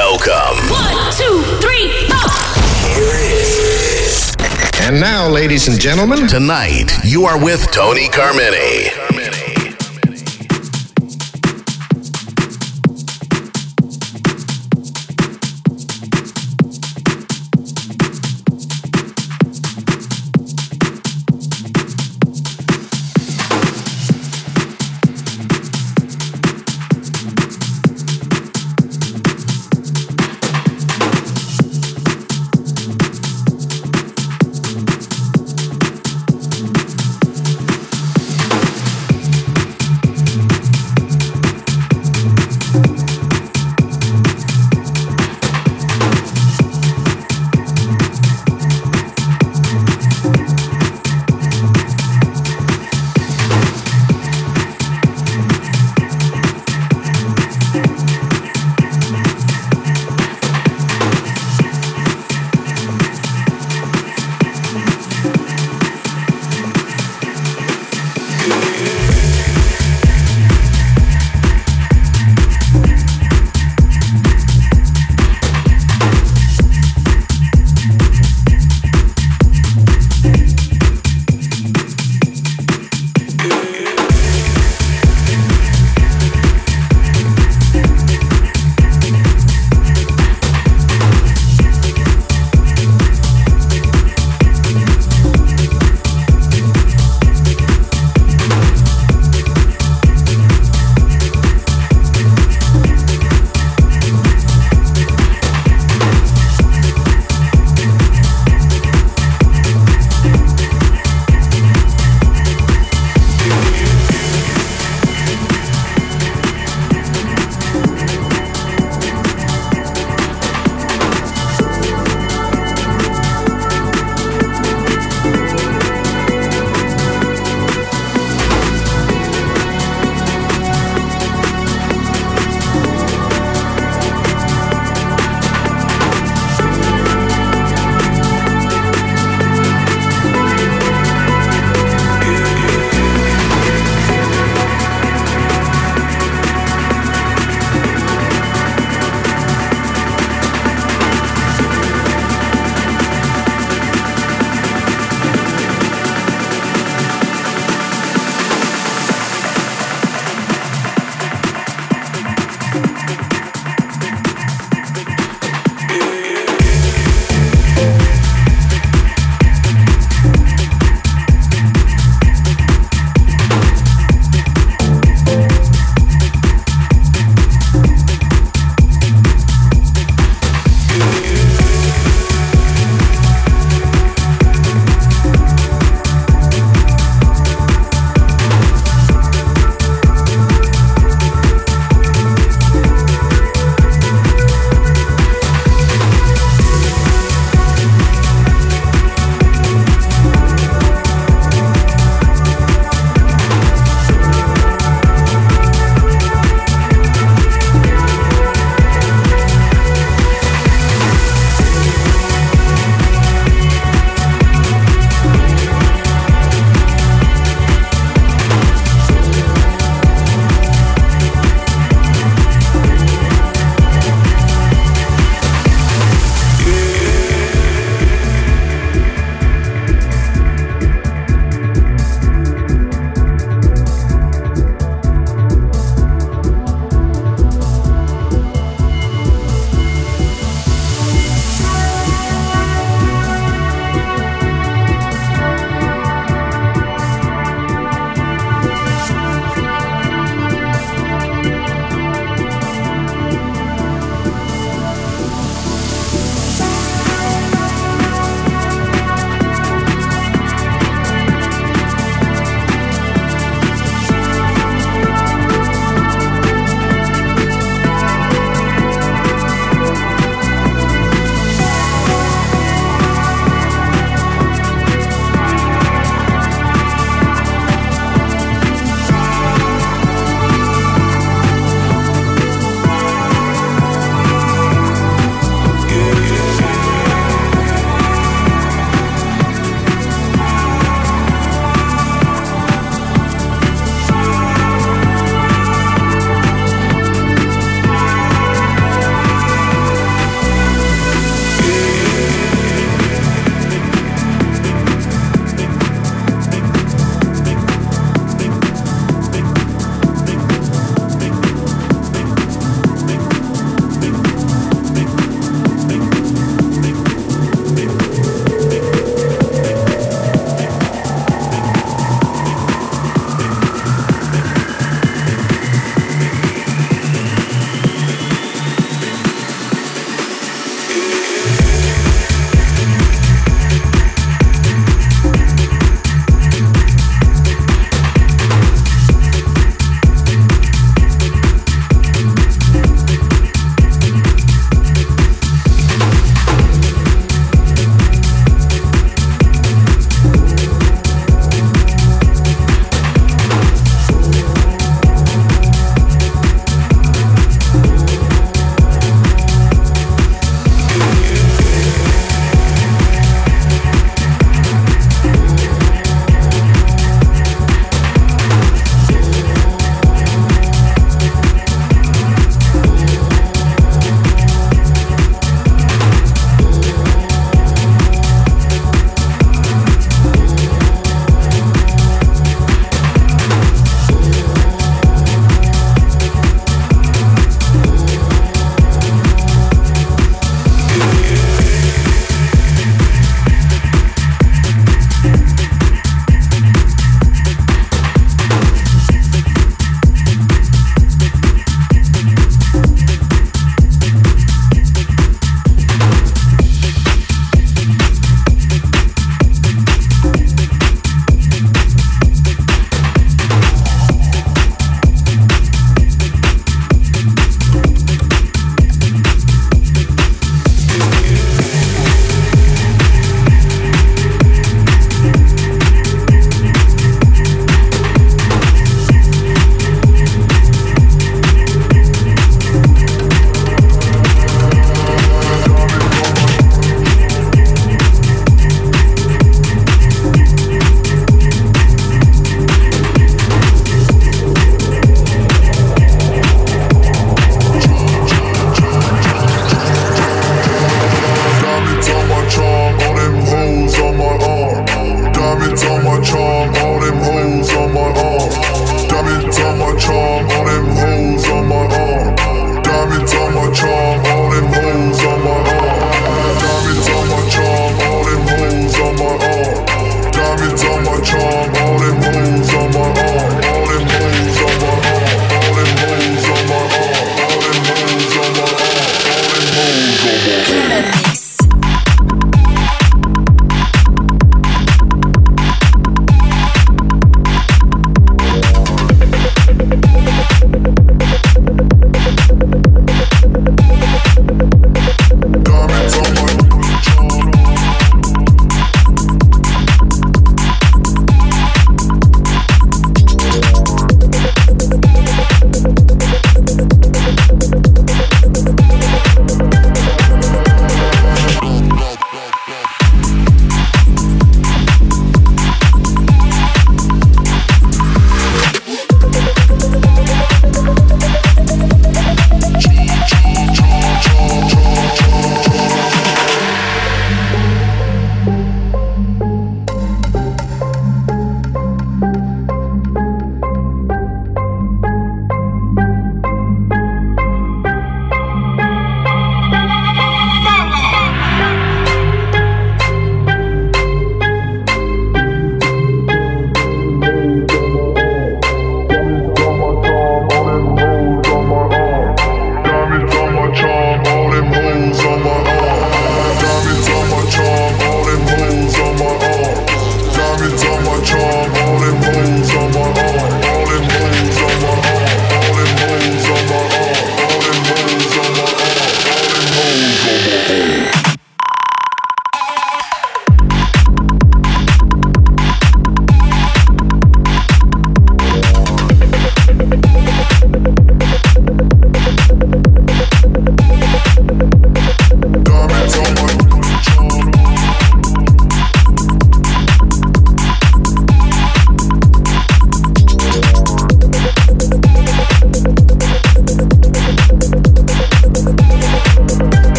Welcome. One, two, three, four. And now, ladies and gentlemen, Tonight, you are with Tony Carmine.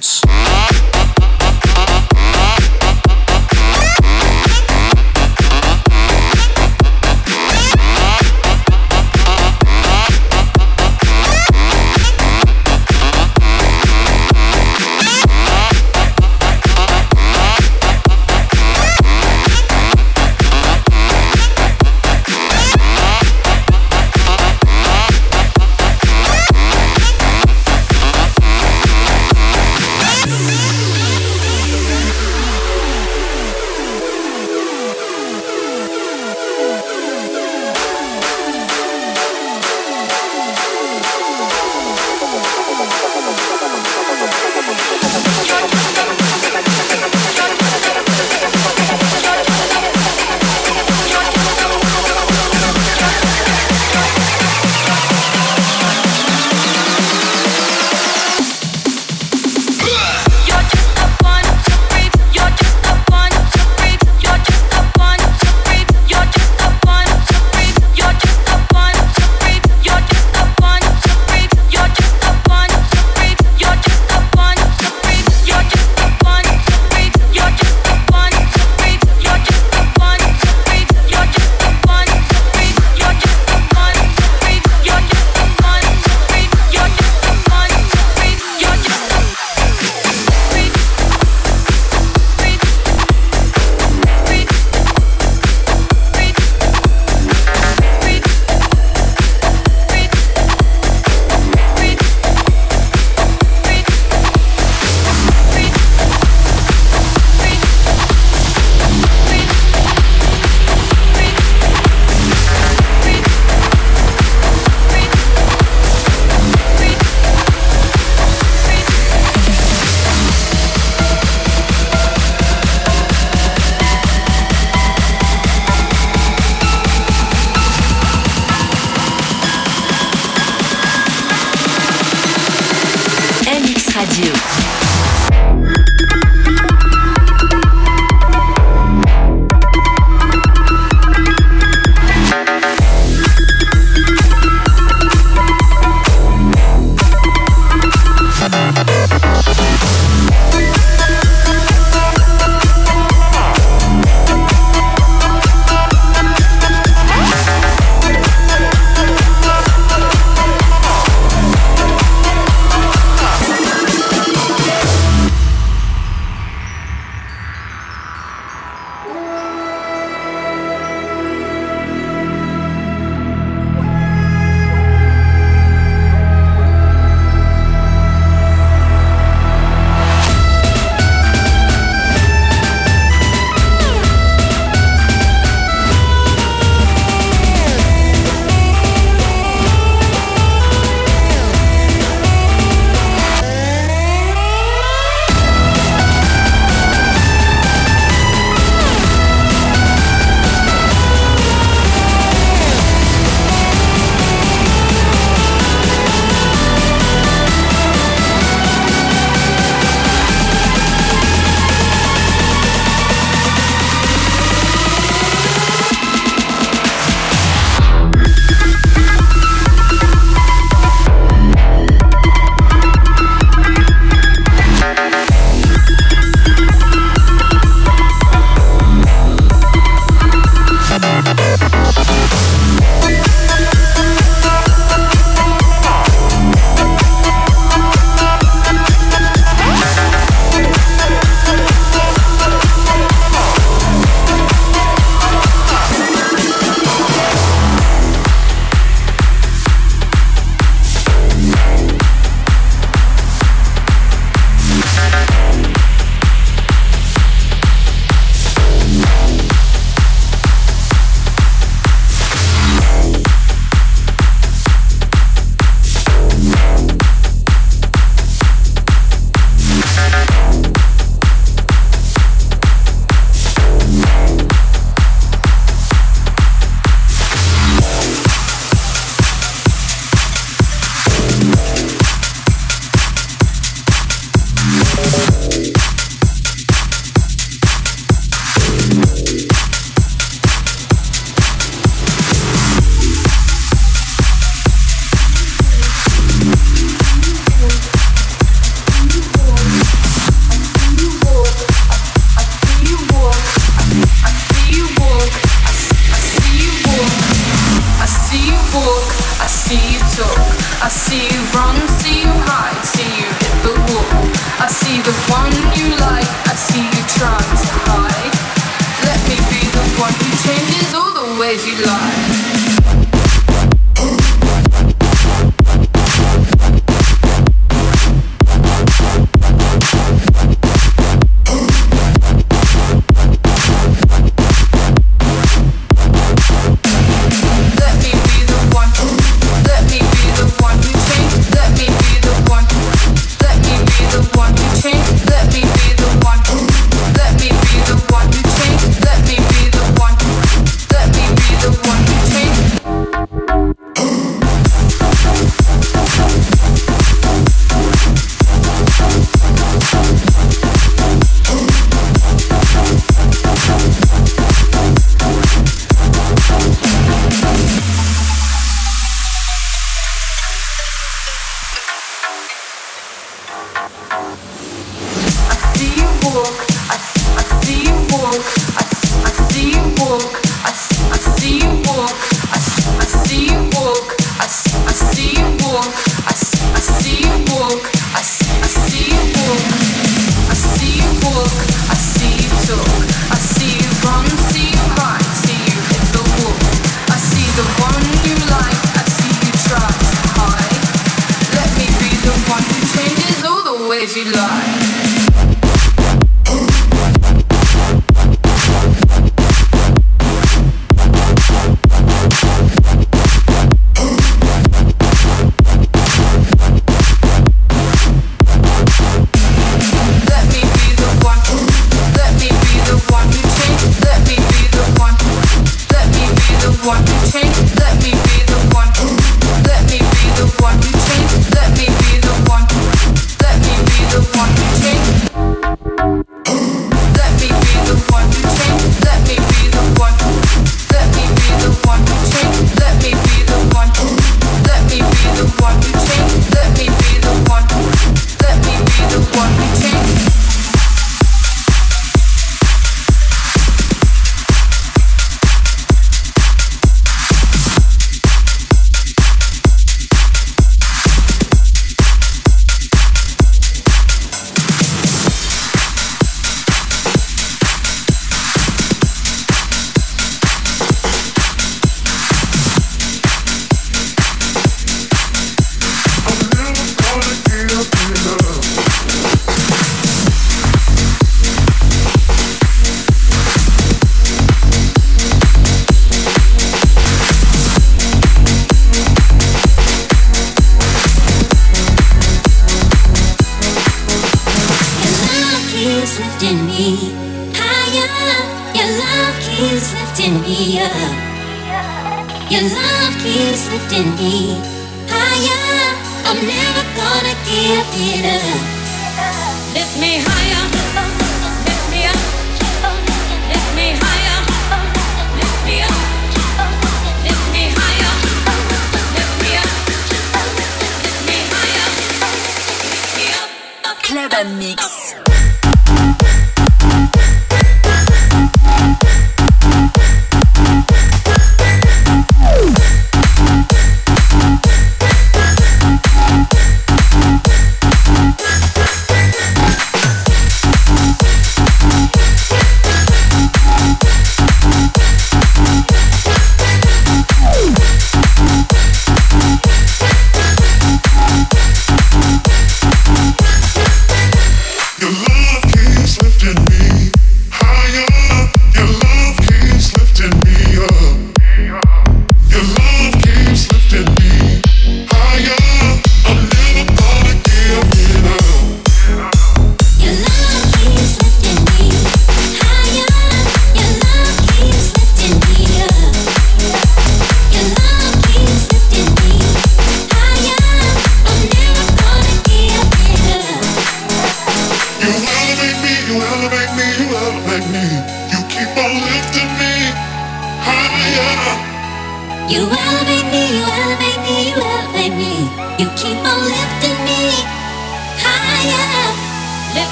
dance.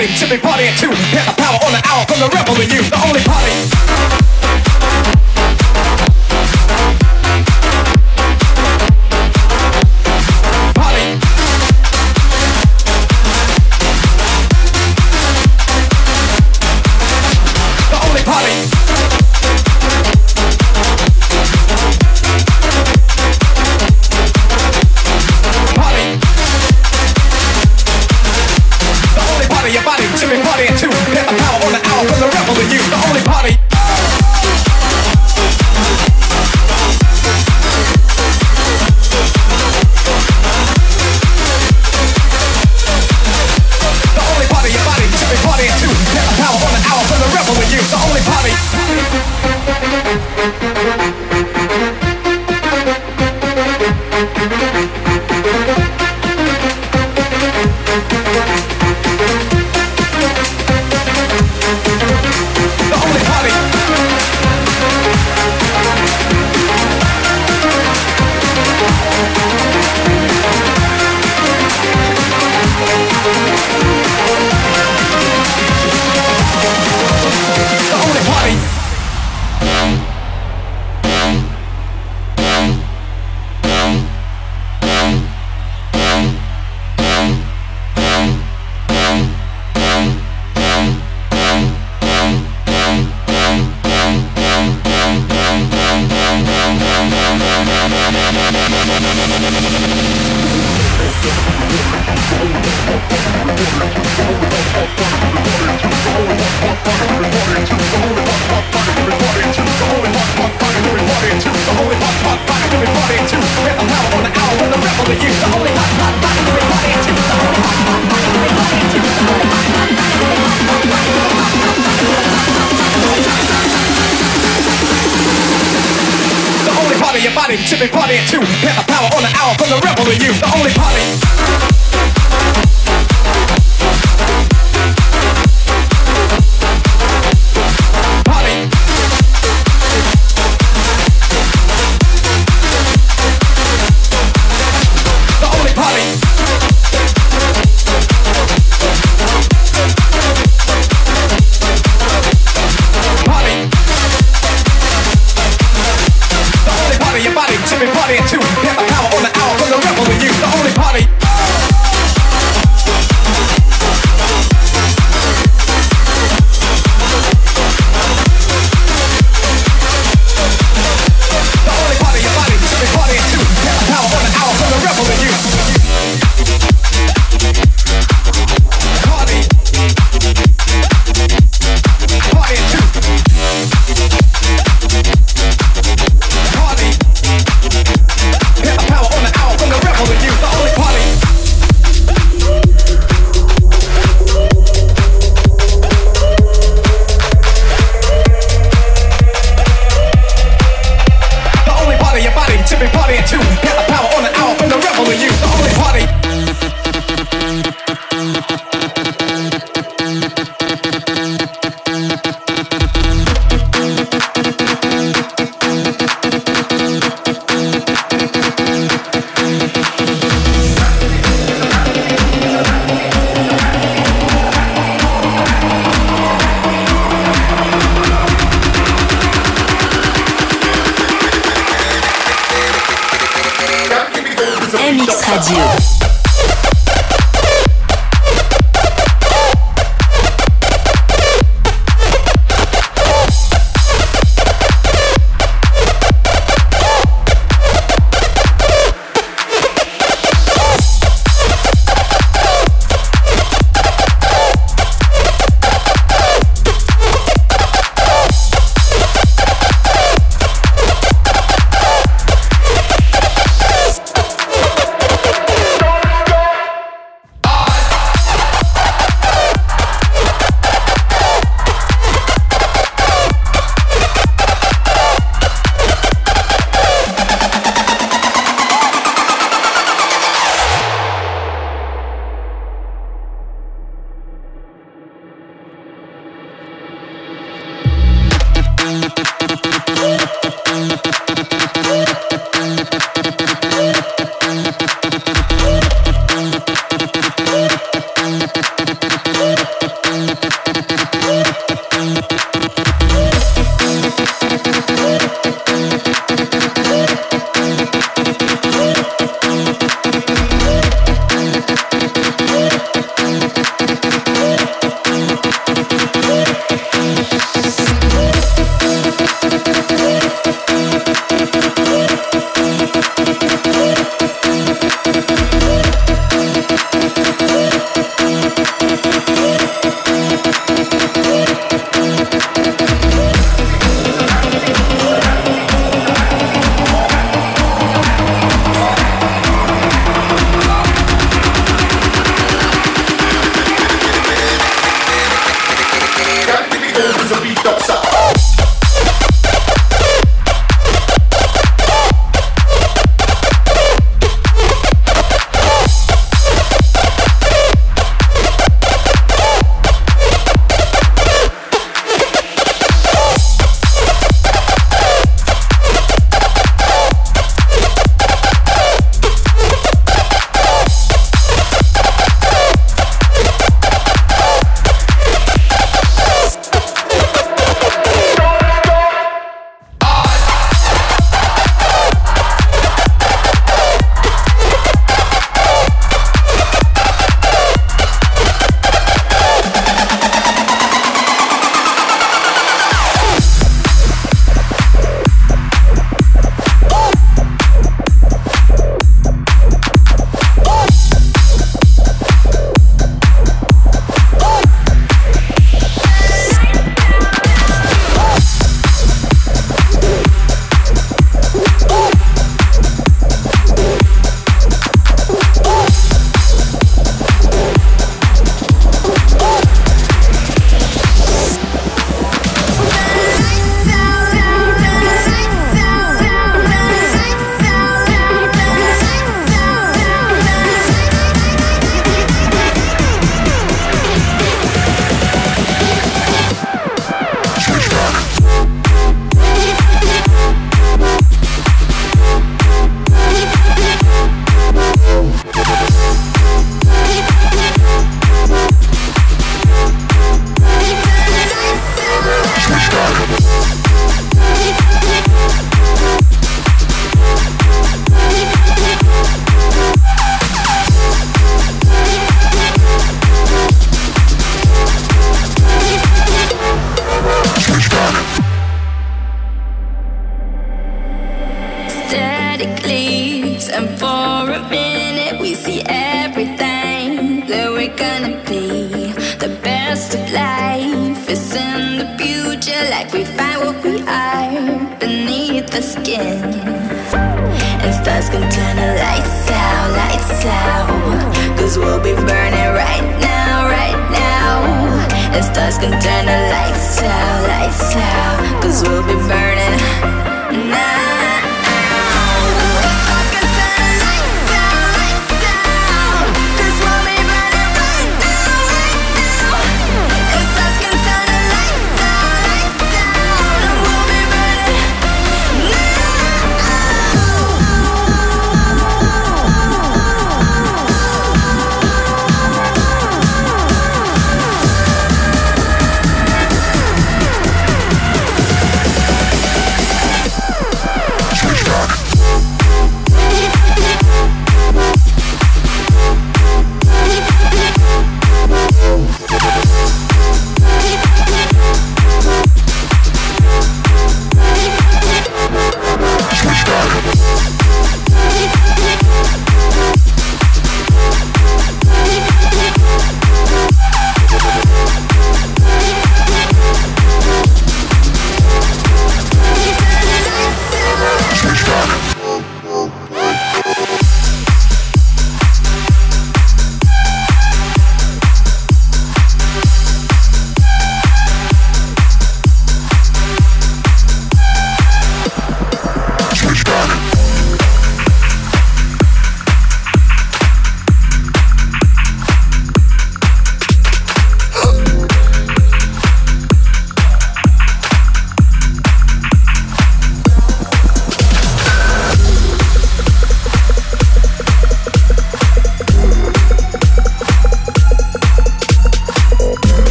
Chipping should be partying too. Get the power on the hour from the rebel in you, the only party. the holy hot, hot, hot, everybody to the holy hot, hot, everybody to the holy hot, hot, everybody to your body. Should party at two. Get the power on the hour from the rebel in you. The only party.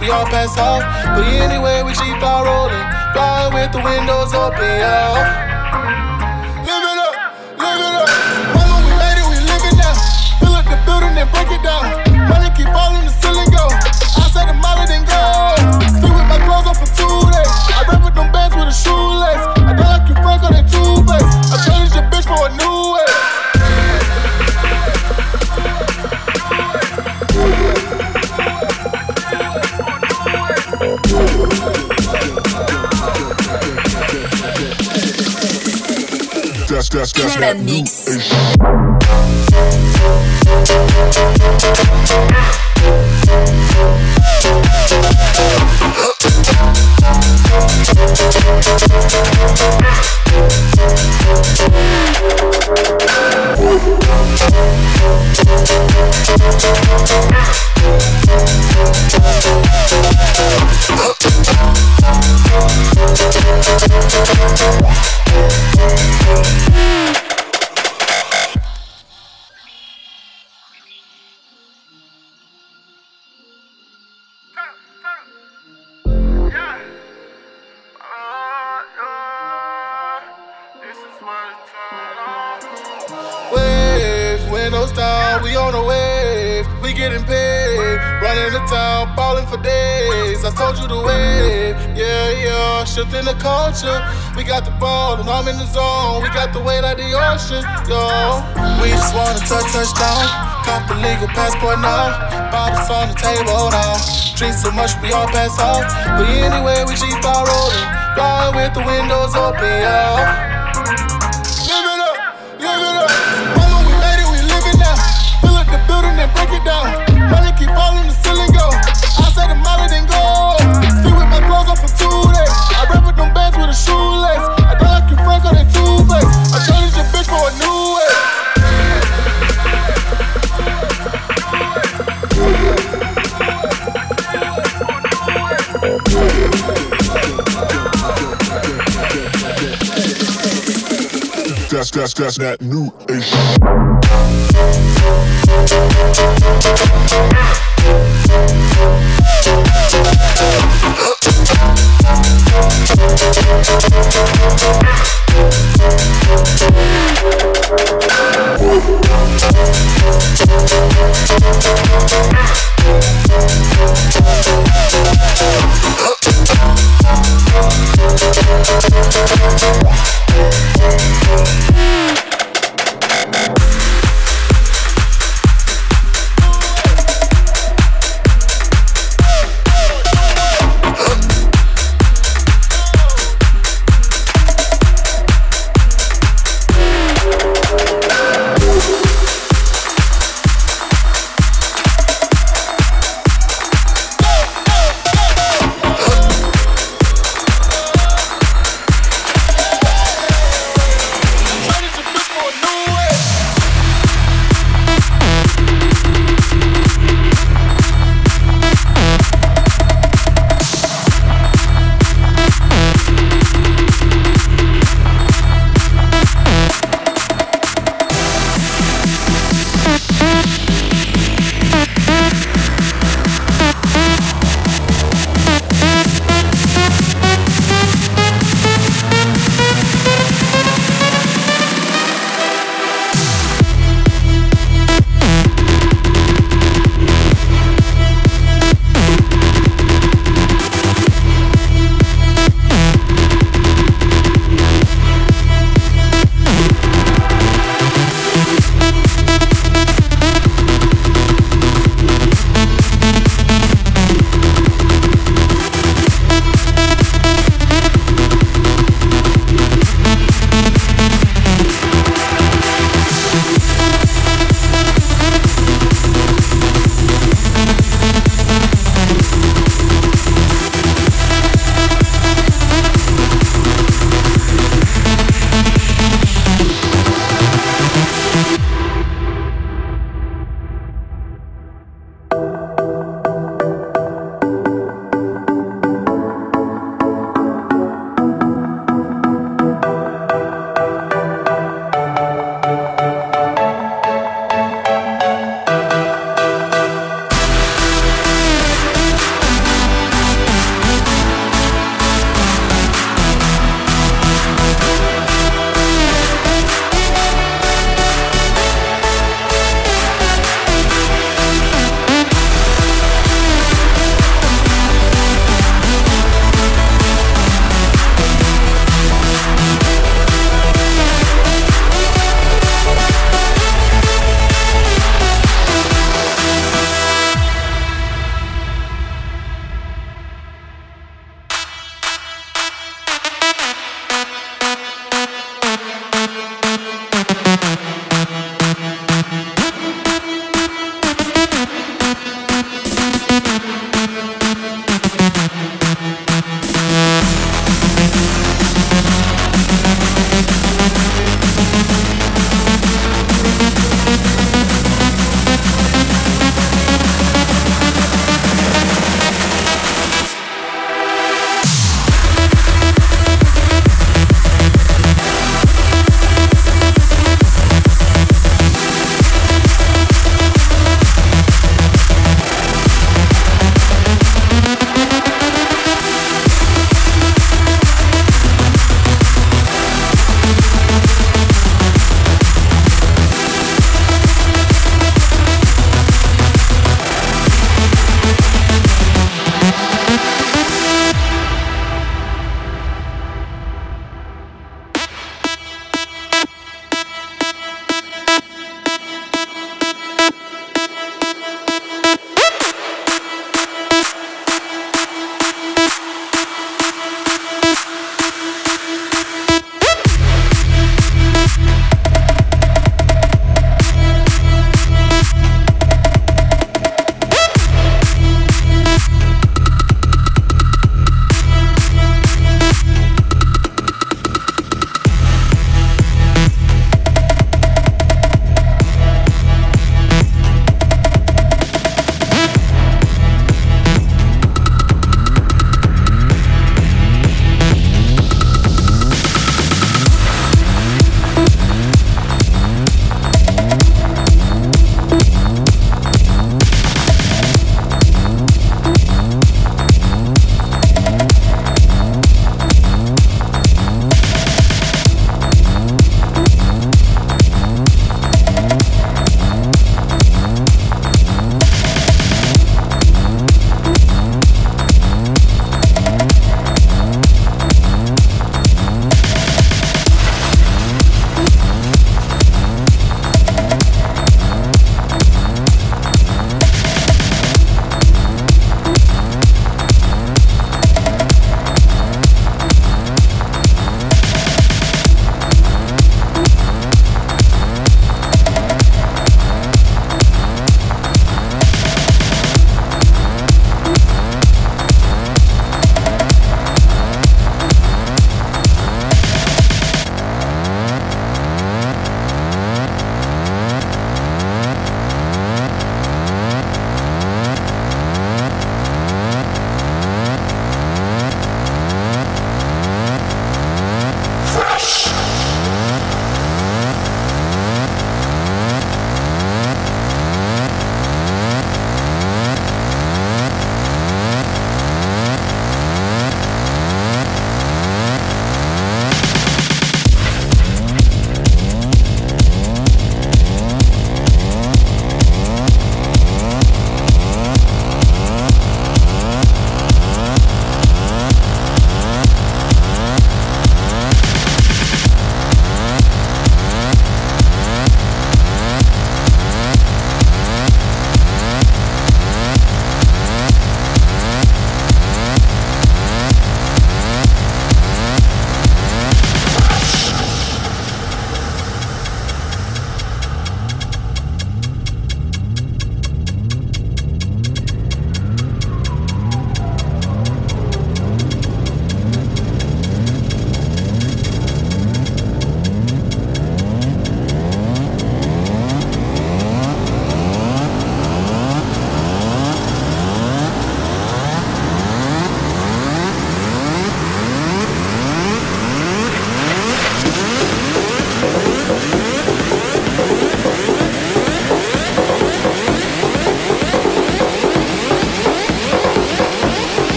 We all pass out, but anyway, we keep on rolling. Flying with the windows open, yeah. that's, that's that mix. new We got the ball and I'm in the zone. We got the weight like the ocean, yo. We just wanna touch touchdown. Cop the legal passport now. Bottles on the table now. Drink so much we all pass out. But anyway, we keep our rolling. Flying with the windows open, yo. Money keep falling that's that's that's that new age.